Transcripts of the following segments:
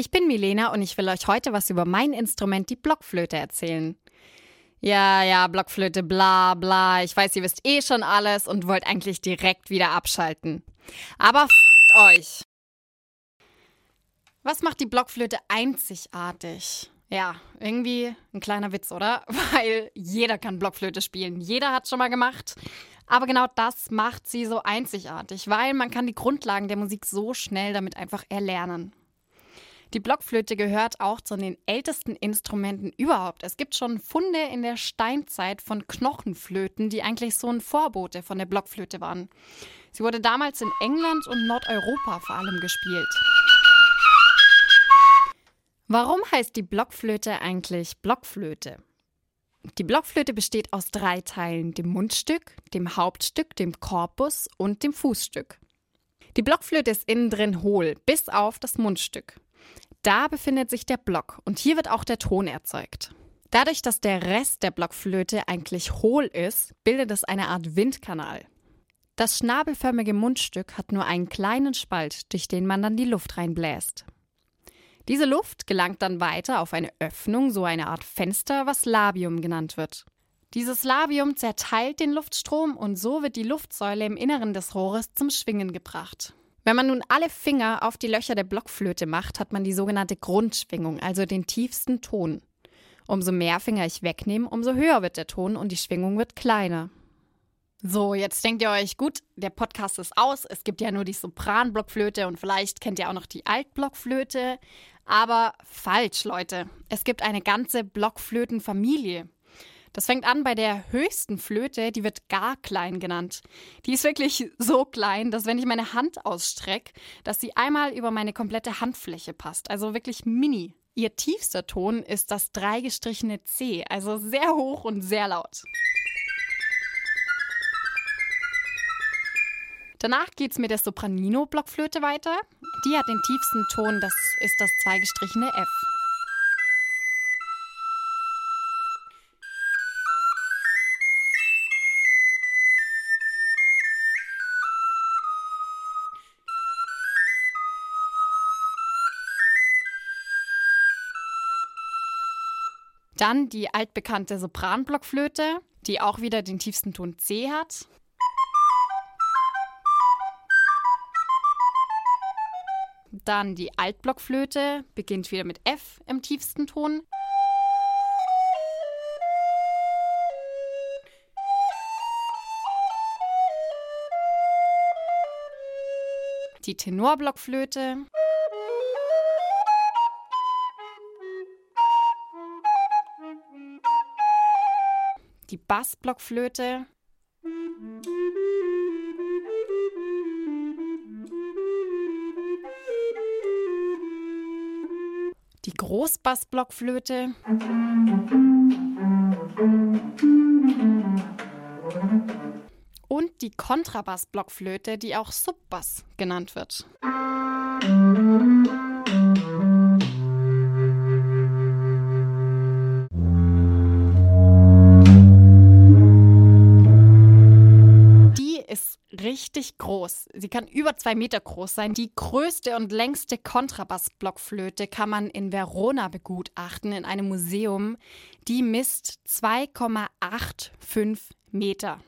Ich bin Milena und ich will euch heute was über mein Instrument, die Blockflöte, erzählen. Ja, ja, Blockflöte, bla, bla. Ich weiß, ihr wisst eh schon alles und wollt eigentlich direkt wieder abschalten. Aber f euch. Was macht die Blockflöte einzigartig? Ja, irgendwie ein kleiner Witz, oder? Weil jeder kann Blockflöte spielen. Jeder hat schon mal gemacht. Aber genau das macht sie so einzigartig, weil man kann die Grundlagen der Musik so schnell damit einfach erlernen. Die Blockflöte gehört auch zu den ältesten Instrumenten überhaupt. Es gibt schon Funde in der Steinzeit von Knochenflöten, die eigentlich so ein Vorbote von der Blockflöte waren. Sie wurde damals in England und Nordeuropa vor allem gespielt. Warum heißt die Blockflöte eigentlich Blockflöte? Die Blockflöte besteht aus drei Teilen, dem Mundstück, dem Hauptstück, dem Korpus und dem Fußstück. Die Blockflöte ist innen drin hohl, bis auf das Mundstück. Da befindet sich der Block und hier wird auch der Ton erzeugt. Dadurch, dass der Rest der Blockflöte eigentlich hohl ist, bildet es eine Art Windkanal. Das schnabelförmige Mundstück hat nur einen kleinen Spalt, durch den man dann die Luft reinbläst. Diese Luft gelangt dann weiter auf eine Öffnung, so eine Art Fenster, was Labium genannt wird. Dieses Labium zerteilt den Luftstrom und so wird die Luftsäule im Inneren des Rohres zum Schwingen gebracht. Wenn man nun alle Finger auf die Löcher der Blockflöte macht, hat man die sogenannte Grundschwingung, also den tiefsten Ton. Umso mehr Finger ich wegnehme, umso höher wird der Ton und die Schwingung wird kleiner. So, jetzt denkt ihr euch, gut, der Podcast ist aus. Es gibt ja nur die Sopran-Blockflöte und vielleicht kennt ihr auch noch die Altblockflöte. Aber falsch, Leute. Es gibt eine ganze Blockflötenfamilie. Das fängt an bei der höchsten Flöte, die wird gar klein genannt. Die ist wirklich so klein, dass wenn ich meine Hand ausstrecke, dass sie einmal über meine komplette Handfläche passt. Also wirklich mini. Ihr tiefster Ton ist das dreigestrichene C, also sehr hoch und sehr laut. Danach geht es mit der Sopranino-Blockflöte weiter. Die hat den tiefsten Ton, das ist das zweigestrichene F. Dann die altbekannte Sopranblockflöte, die auch wieder den tiefsten Ton C hat. Dann die Altblockflöte, beginnt wieder mit F im tiefsten Ton. Die Tenorblockflöte. Die Bassblockflöte. Die Großbassblockflöte. Und die Kontrabassblockflöte, die auch Subbass genannt wird. Richtig groß. Sie kann über zwei Meter groß sein. Die größte und längste Kontrabassblockflöte kann man in Verona begutachten, in einem Museum. Die misst 2,85 Meter.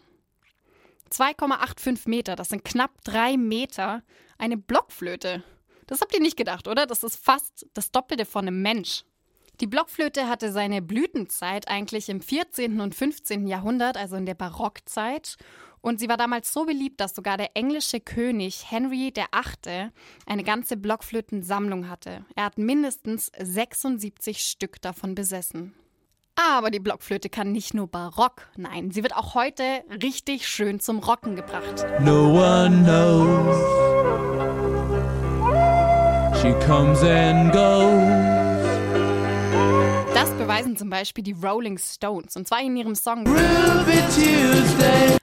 2,85 Meter, das sind knapp drei Meter. Eine Blockflöte. Das habt ihr nicht gedacht, oder? Das ist fast das Doppelte von einem Mensch. Die Blockflöte hatte seine Blütenzeit eigentlich im 14. und 15. Jahrhundert, also in der Barockzeit. Und sie war damals so beliebt, dass sogar der englische König Henry VIII. eine ganze Blockflötensammlung hatte. Er hat mindestens 76 Stück davon besessen. Aber die Blockflöte kann nicht nur barock, nein, sie wird auch heute richtig schön zum Rocken gebracht. No one knows. She comes and goes beweisen zum Beispiel die Rolling Stones. Und zwar in ihrem Song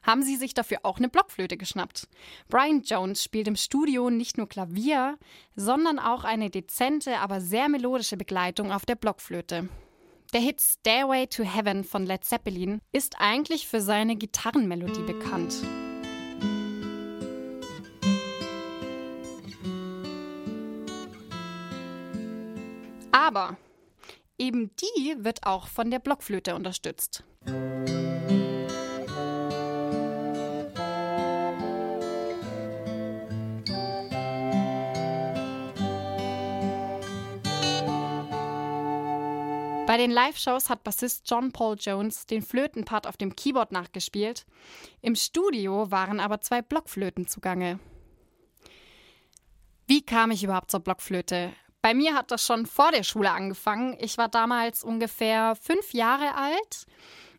haben sie sich dafür auch eine Blockflöte geschnappt. Brian Jones spielt im Studio nicht nur Klavier, sondern auch eine dezente, aber sehr melodische Begleitung auf der Blockflöte. Der Hit Stairway to Heaven von Led Zeppelin ist eigentlich für seine Gitarrenmelodie bekannt. Aber eben die wird auch von der Blockflöte unterstützt. Bei den Live-Shows hat Bassist John Paul Jones den Flötenpart auf dem Keyboard nachgespielt. Im Studio waren aber zwei Blockflöten zugange. Wie kam ich überhaupt zur Blockflöte? Bei mir hat das schon vor der Schule angefangen. Ich war damals ungefähr fünf Jahre alt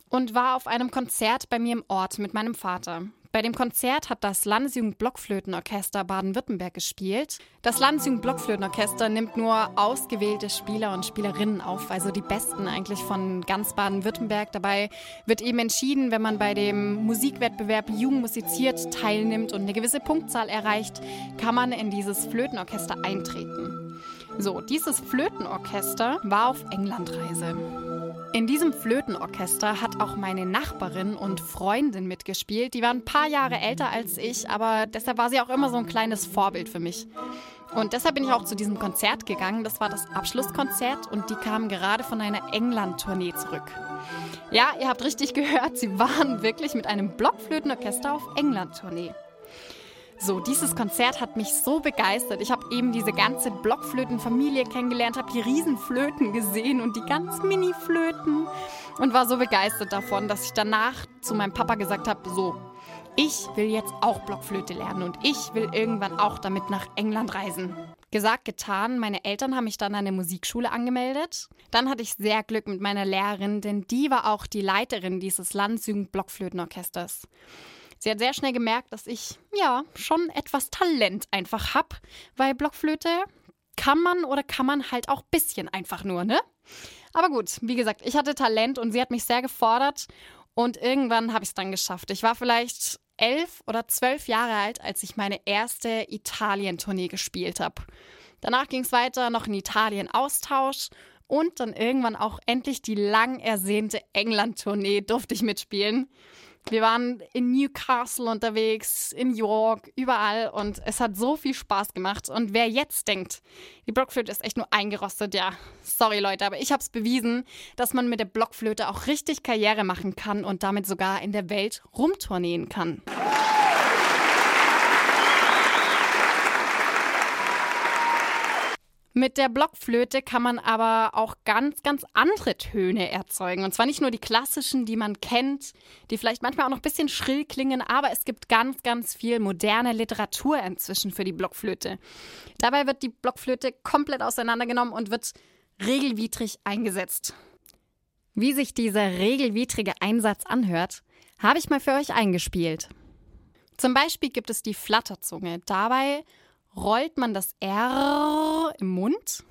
und war auf einem Konzert bei mir im Ort mit meinem Vater. Bei dem Konzert hat das Landesjugend-Blockflötenorchester Baden-Württemberg gespielt. Das Landesjugend-Blockflötenorchester nimmt nur ausgewählte Spieler und Spielerinnen auf, also die besten eigentlich von ganz Baden-Württemberg. Dabei wird eben entschieden, wenn man bei dem Musikwettbewerb Jugend musiziert teilnimmt und eine gewisse Punktzahl erreicht, kann man in dieses Flötenorchester eintreten. So, dieses Flötenorchester war auf Englandreise. In diesem Flötenorchester hat auch meine Nachbarin und Freundin mitgespielt. Die war ein paar Jahre älter als ich, aber deshalb war sie auch immer so ein kleines Vorbild für mich. Und deshalb bin ich auch zu diesem Konzert gegangen. Das war das Abschlusskonzert und die kamen gerade von einer England-Tournee zurück. Ja, ihr habt richtig gehört, sie waren wirklich mit einem Blockflötenorchester auf England-Tournee. So, dieses Konzert hat mich so begeistert. Ich habe eben diese ganze Blockflötenfamilie kennengelernt, habe die Riesenflöten gesehen und die ganz Mini-Flöten und war so begeistert davon, dass ich danach zu meinem Papa gesagt habe, so, ich will jetzt auch Blockflöte lernen und ich will irgendwann auch damit nach England reisen. Gesagt, getan. Meine Eltern haben mich dann an der Musikschule angemeldet. Dann hatte ich sehr Glück mit meiner Lehrerin, denn die war auch die Leiterin dieses Landesjugend Blockflötenorchesters. Sie hat sehr schnell gemerkt, dass ich ja schon etwas Talent einfach habe, weil Blockflöte kann man oder kann man halt auch bisschen einfach nur, ne? Aber gut, wie gesagt, ich hatte Talent und sie hat mich sehr gefordert und irgendwann habe ich es dann geschafft. Ich war vielleicht elf oder zwölf Jahre alt, als ich meine erste Italien-Tournee gespielt habe. Danach ging es weiter, noch in Italien-Austausch und dann irgendwann auch endlich die lang ersehnte England-Tournee durfte ich mitspielen. Wir waren in Newcastle unterwegs, in York, überall und es hat so viel Spaß gemacht. Und wer jetzt denkt, die Blockflöte ist echt nur eingerostet, ja, sorry Leute, aber ich habe es bewiesen, dass man mit der Blockflöte auch richtig Karriere machen kann und damit sogar in der Welt rumtourneen kann. Mit der Blockflöte kann man aber auch ganz, ganz andere Töne erzeugen. Und zwar nicht nur die klassischen, die man kennt, die vielleicht manchmal auch noch ein bisschen schrill klingen, aber es gibt ganz, ganz viel moderne Literatur inzwischen für die Blockflöte. Dabei wird die Blockflöte komplett auseinandergenommen und wird regelwidrig eingesetzt. Wie sich dieser regelwidrige Einsatz anhört, habe ich mal für euch eingespielt. Zum Beispiel gibt es die Flatterzunge. Dabei rollt man das R im Mund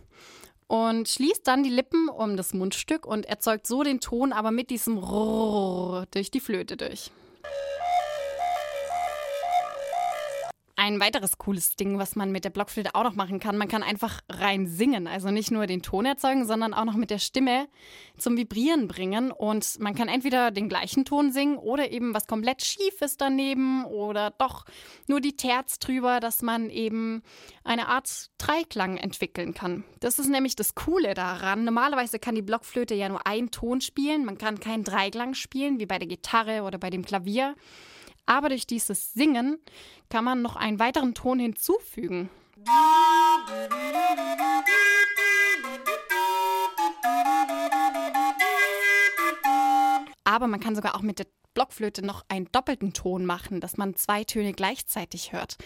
und schließt dann die Lippen um das Mundstück und erzeugt so den Ton, aber mit diesem R durch die Flöte durch. Ein weiteres cooles Ding, was man mit der Blockflöte auch noch machen kann, man kann einfach rein singen. Also nicht nur den Ton erzeugen, sondern auch noch mit der Stimme zum Vibrieren bringen. Und man kann entweder den gleichen Ton singen oder eben was komplett schief ist daneben oder doch nur die Terz drüber, dass man eben eine Art Dreiklang entwickeln kann. Das ist nämlich das Coole daran. Normalerweise kann die Blockflöte ja nur einen Ton spielen. Man kann keinen Dreiklang spielen, wie bei der Gitarre oder bei dem Klavier. Aber durch dieses Singen kann man noch einen weiteren Ton hinzufügen. Aber man kann sogar auch mit der Blockflöte noch einen doppelten Ton machen, dass man zwei Töne gleichzeitig hört.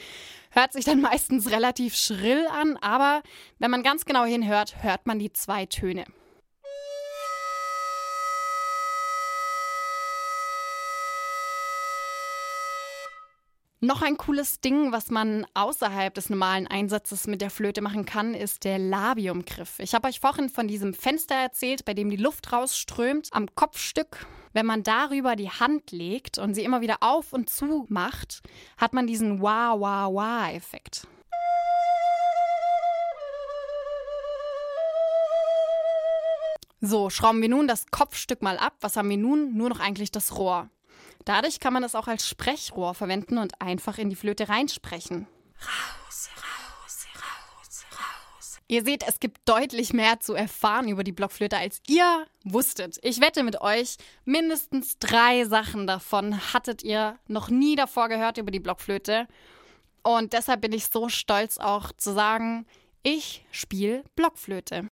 Hört sich dann meistens relativ schrill an, aber wenn man ganz genau hinhört, hört man die zwei Töne. Noch ein cooles Ding, was man außerhalb des normalen Einsatzes mit der Flöte machen kann, ist der Labiumgriff. Ich habe euch vorhin von diesem Fenster erzählt, bei dem die Luft rausströmt am Kopfstück. Wenn man darüber die Hand legt und sie immer wieder auf und zu macht, hat man diesen Wah-Wah-Wah-Effekt. So, schrauben wir nun das Kopfstück mal ab. Was haben wir nun? Nur noch eigentlich das Rohr. Dadurch kann man es auch als Sprechrohr verwenden und einfach in die Flöte reinsprechen. Raus, raus, raus, raus. aus. Ihr seht, es gibt deutlich mehr zu erfahren über die Blockflöte, als ihr wusstet. Ich wette mit euch, mindestens drei Sachen davon hattet ihr noch nie davor gehört über die Blockflöte. Und deshalb bin ich so stolz auch zu sagen, ich spiele Blockflöte.